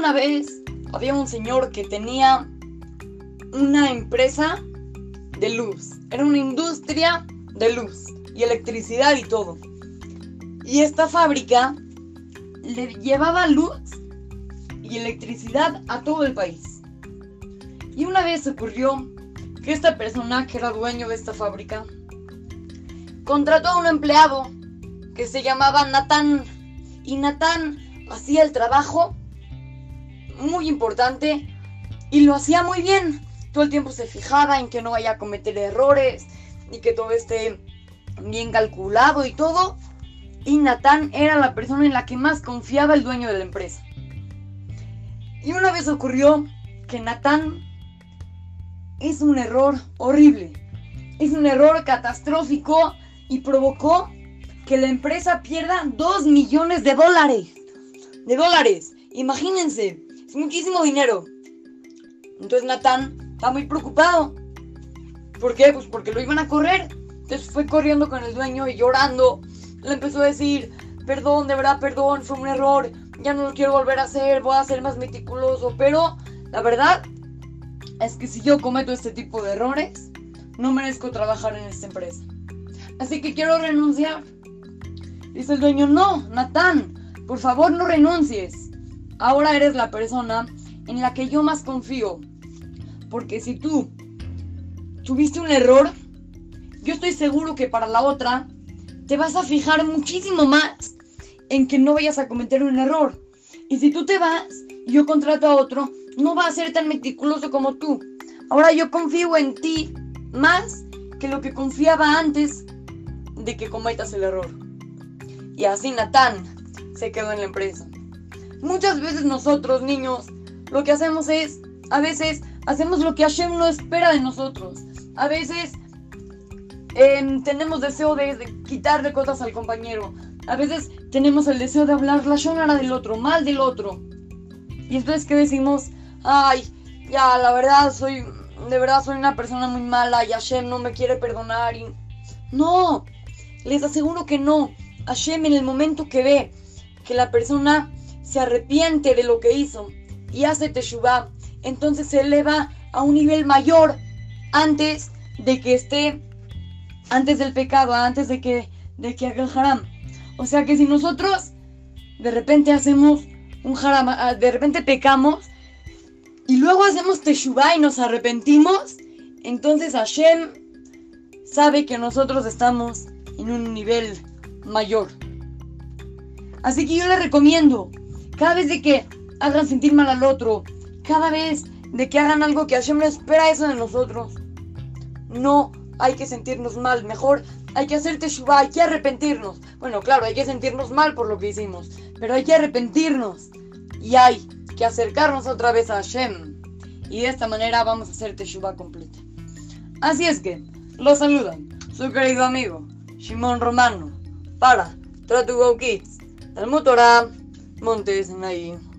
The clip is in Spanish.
una vez había un señor que tenía una empresa de luz. Era una industria de luz y electricidad y todo. Y esta fábrica le llevaba luz y electricidad a todo el país. Y una vez ocurrió que esta persona que era dueño de esta fábrica contrató a un empleado que se llamaba Natán. Y Natán hacía el trabajo muy importante y lo hacía muy bien. Todo el tiempo se fijaba en que no vaya a cometer errores y que todo esté bien calculado y todo. Y Natán era la persona en la que más confiaba el dueño de la empresa. Y una vez ocurrió que Natán es un error horrible. Es un error catastrófico y provocó que la empresa pierda 2 millones de dólares. De dólares. Imagínense. Muchísimo dinero. Entonces Natán está muy preocupado. ¿Por qué? Pues porque lo iban a correr. Entonces fue corriendo con el dueño y llorando. Le empezó a decir, perdón, de verdad, perdón, fue un error. Ya no lo quiero volver a hacer, voy a ser más meticuloso. Pero la verdad es que si yo cometo este tipo de errores, no merezco trabajar en esta empresa. Así que quiero renunciar. Dice el dueño, no, Natán, por favor no renuncies. Ahora eres la persona en la que yo más confío. Porque si tú tuviste un error, yo estoy seguro que para la otra te vas a fijar muchísimo más en que no vayas a cometer un error. Y si tú te vas y yo contrato a otro, no va a ser tan meticuloso como tú. Ahora yo confío en ti más que lo que confiaba antes de que cometas el error. Y así Natán se quedó en la empresa. Muchas veces nosotros, niños, lo que hacemos es, a veces, hacemos lo que Hashem no espera de nosotros. A veces em, tenemos deseo de, quitarle cosas al compañero. A veces tenemos el deseo de hablar la shonara del otro, mal del otro. Y entonces, ¿qué decimos? Ay, ya, la verdad, soy, de verdad soy una persona muy mala y Hashem no me quiere perdonar. Y... No, les aseguro que no. Hashem en el momento que ve que la persona se arrepiente de lo que hizo y hace teshuvah, entonces se eleva a un nivel mayor antes de que esté, antes del pecado, antes de que, de que haga el haram. O sea que si nosotros de repente hacemos un haram, ah, de repente pecamos y luego hacemos teshuvah y nos arrepentimos, entonces Hashem sabe que nosotros estamos en un nivel mayor. Así que yo les recomiendo, cada vez de que hagan sentir mal al otro, cada vez de que hagan algo que Hashem no espera eso de nosotros, no hay que sentirnos mal, mejor hay que hacer teshuva, hay que arrepentirnos. Bueno, claro, hay que sentirnos mal por lo que hicimos, pero hay que arrepentirnos y hay que acercarnos otra vez a Hashem. Y de esta manera vamos a hacer teshuva completa. Así es que, los saludan, su querido amigo, Shimon Romano, para Tratugo Kids, el Motorá, Manter-se né, aí.